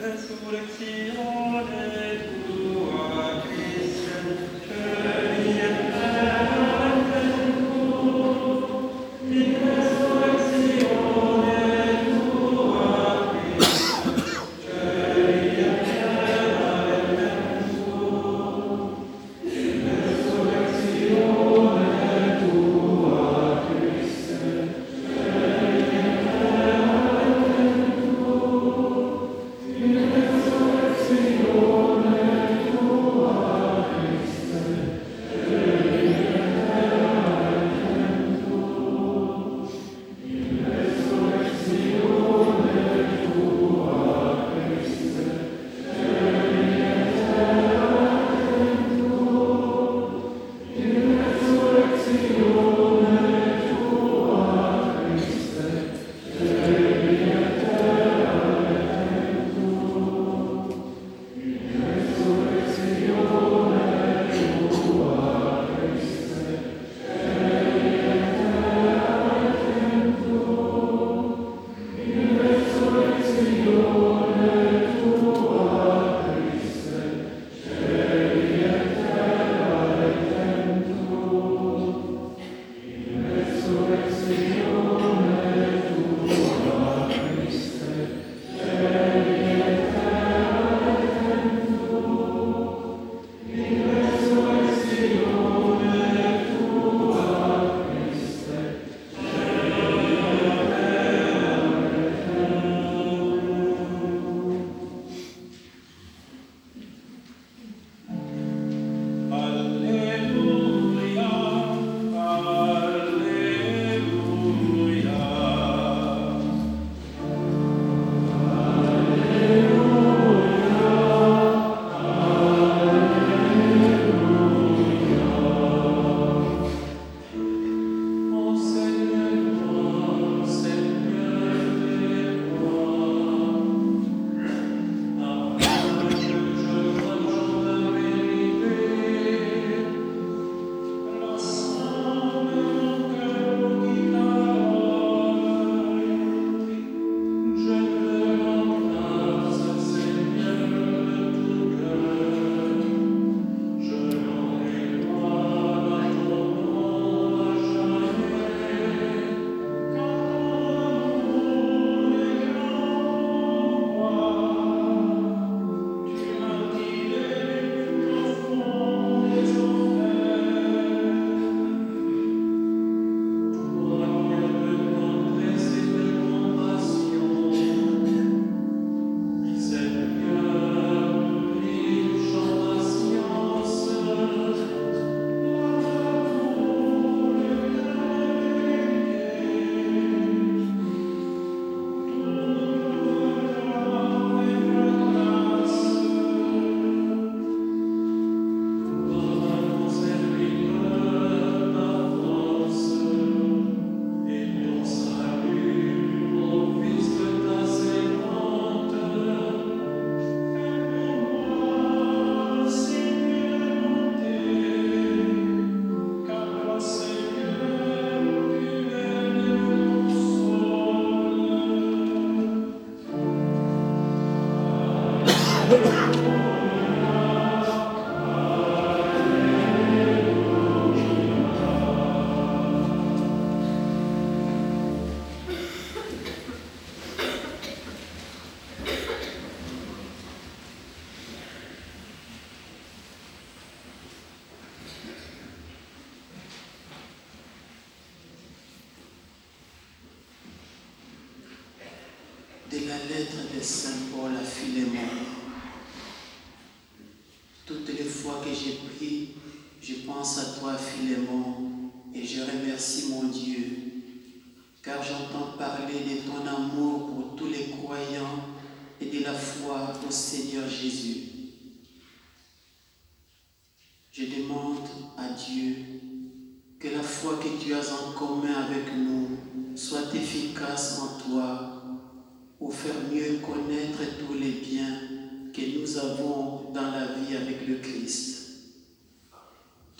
de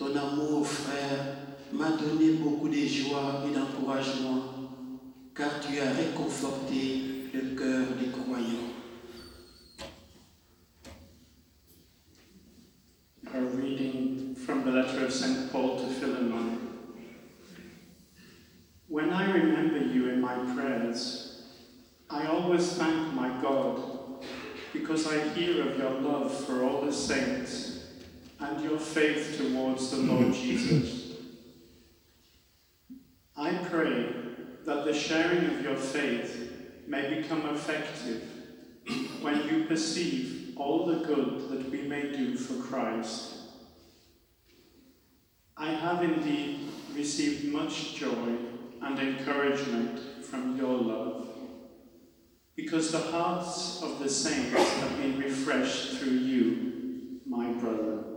Ton amour, frère, m'a donné beaucoup de joie et d'encouragement, car tu as réconforté le cœur des croyants. Our reading from the letter of St. Paul to Philemon. When I remember you in my prayers, I always thank my God because I hear of your love for all the saints your faith towards the Lord Jesus. I pray that the sharing of your faith may become effective when you perceive all the good that we may do for Christ. I have indeed received much joy and encouragement from your love, because the hearts of the saints have been refreshed through you, my brother.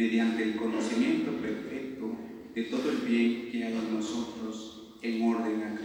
mediante el conocimiento perfecto de todo el bien que hay nosotros en orden a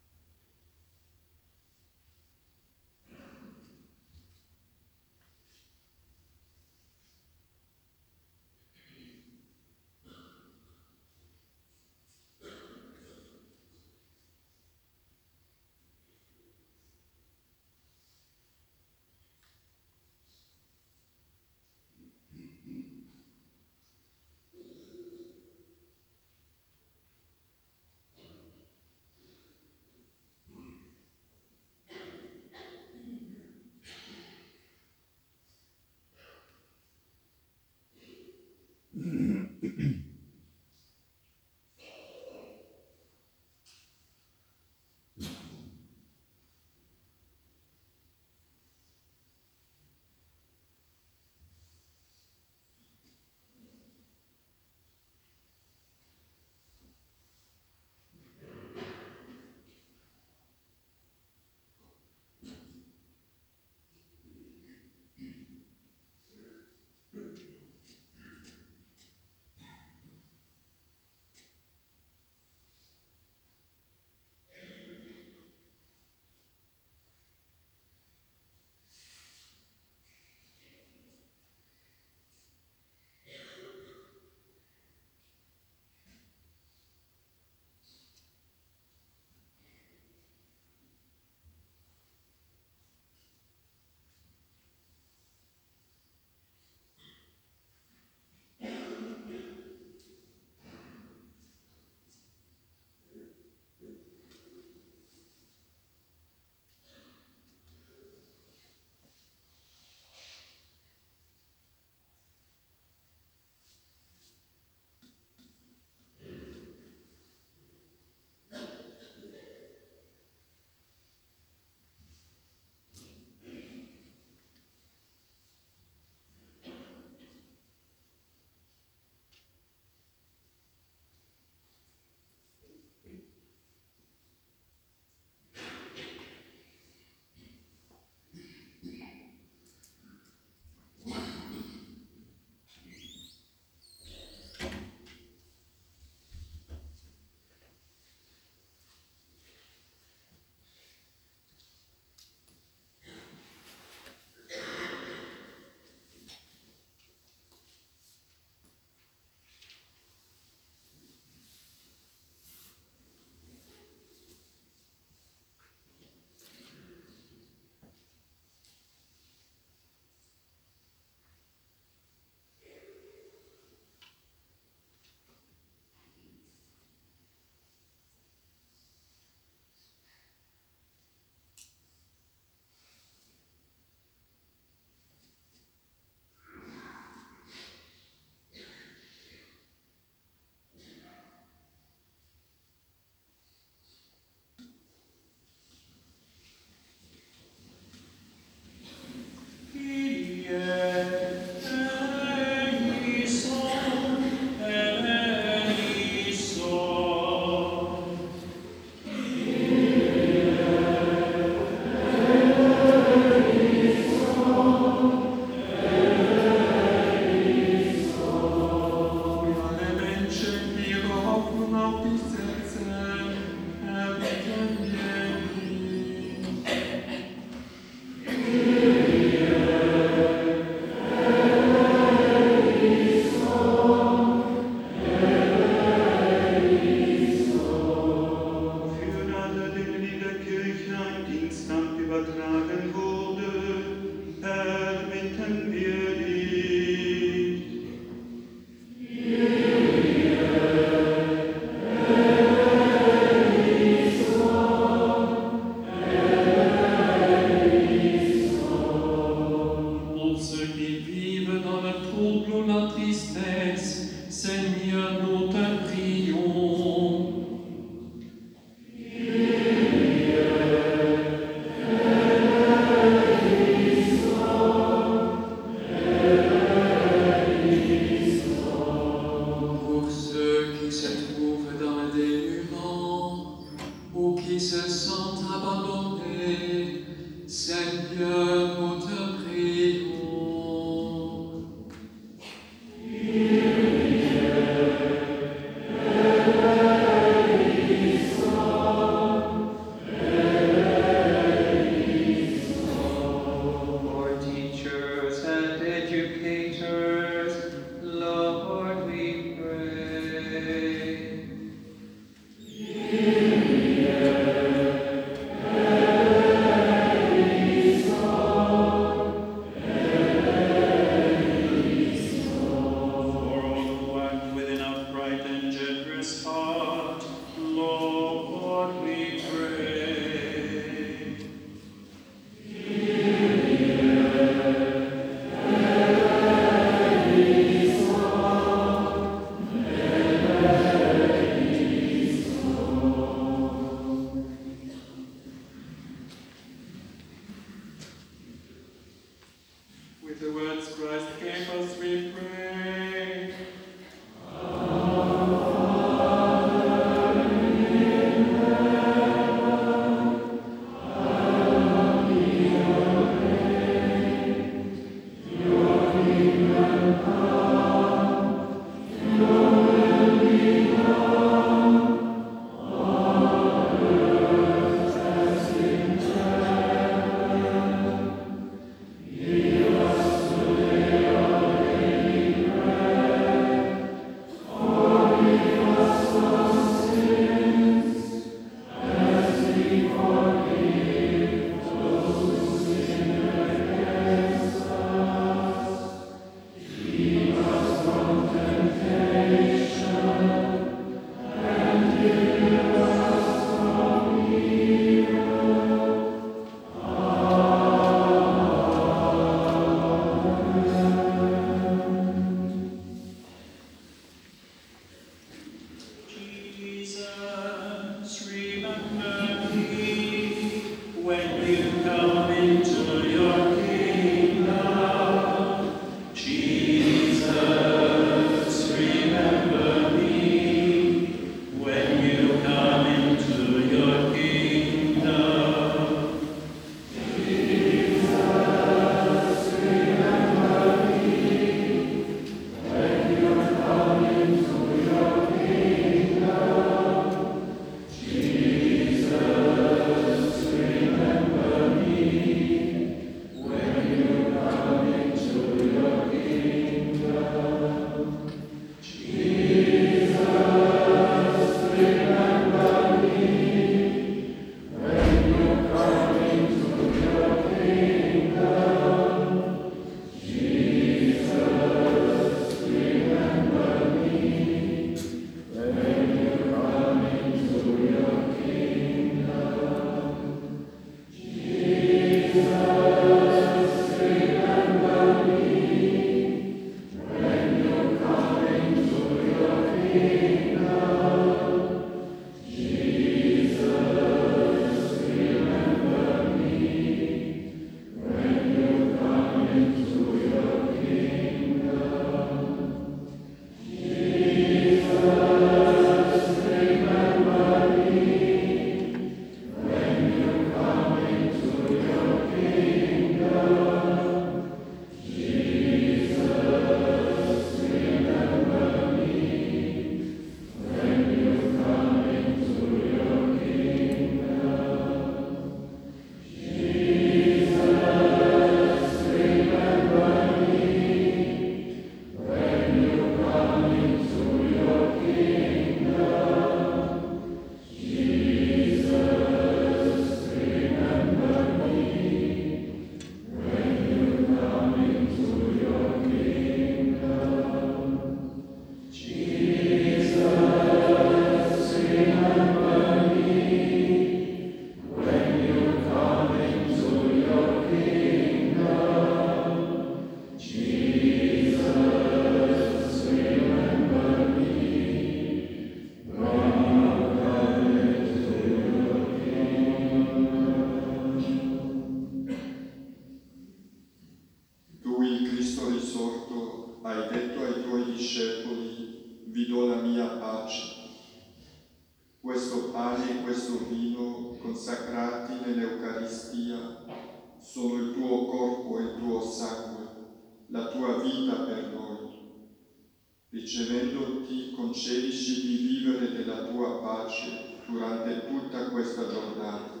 della tua pace durante tutta questa giornata.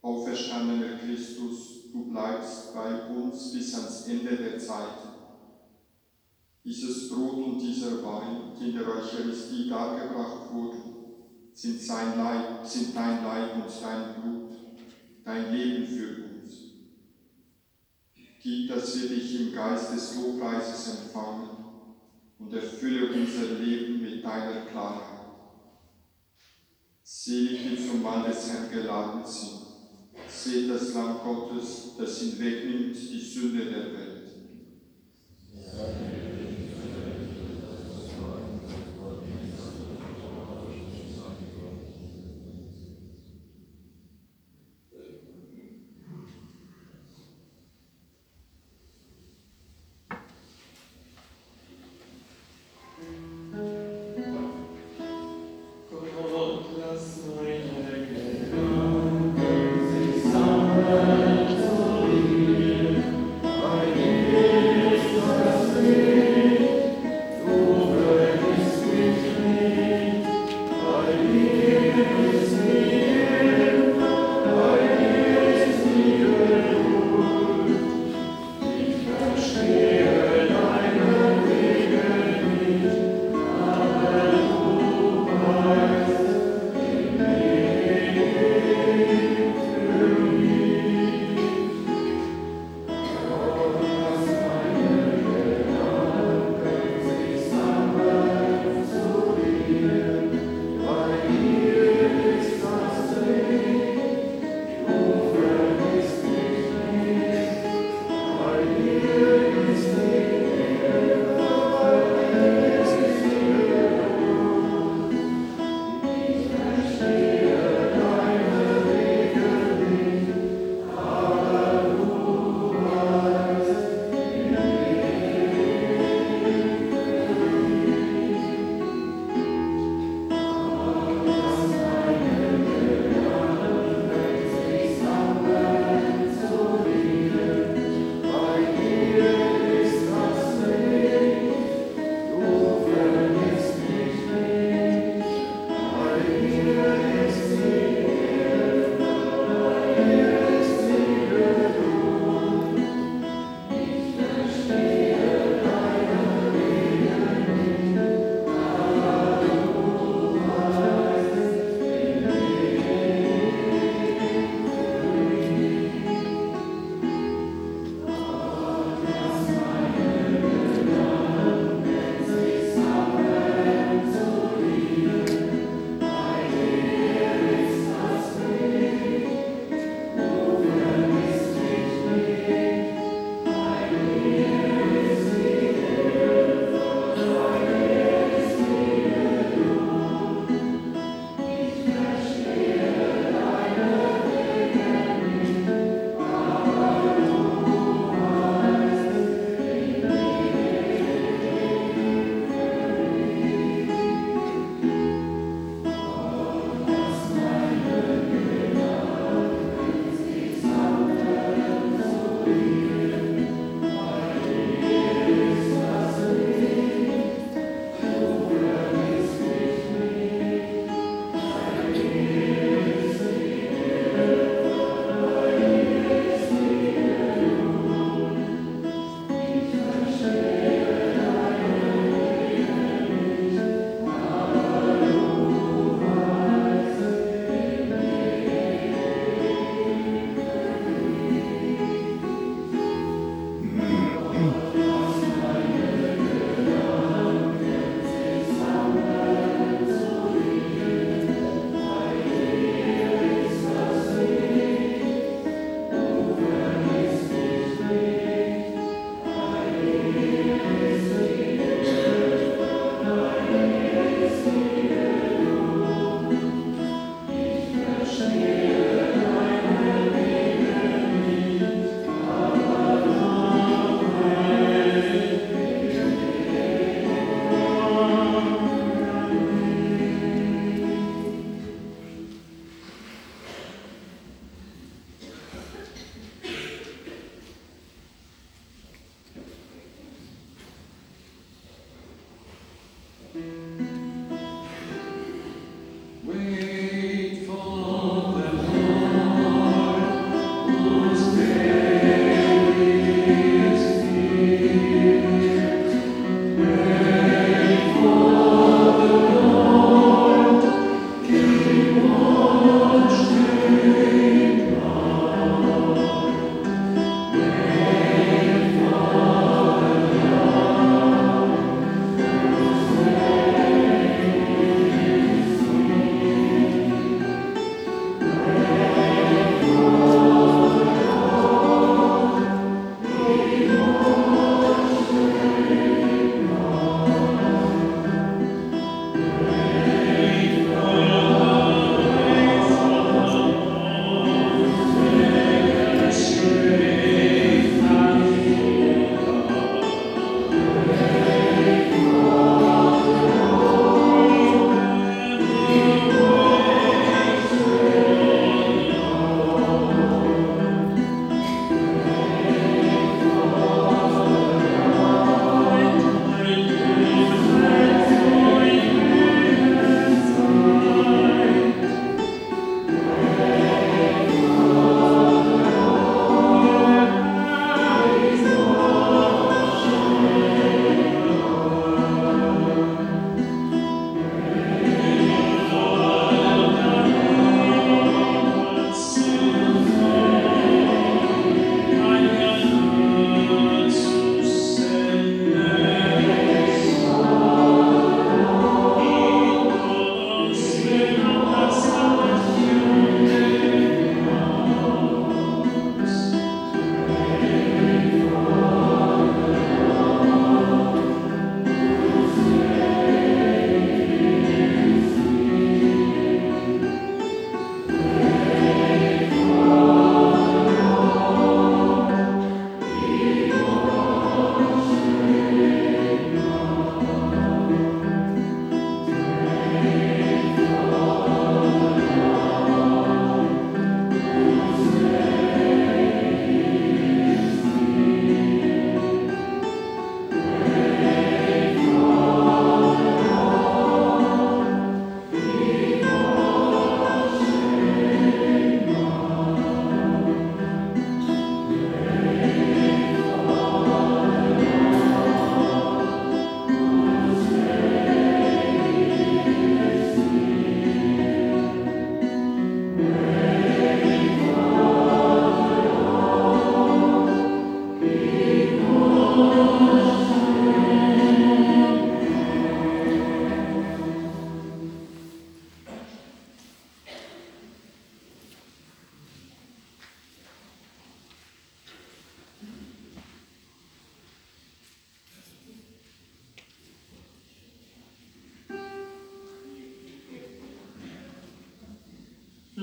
Auferstandener Christus, du bleibst bei uns bis ans Ende der Zeit. Dieses Brot und dieser Wein, die in der Eucharistie dargebracht wurden, sind, sein Leib, sind dein Leib und dein Blut, dein Leben für uns. Gib, dass wir dich im Geist des Lobpreises empfangen und erfülle unser Leben mit deiner Klarheit. Selig die zum Mann des Herrn geladen sind. Seht das Lamm Gottes, das hinwegnimmt die Sünde der Welt. Gott,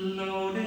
loaded.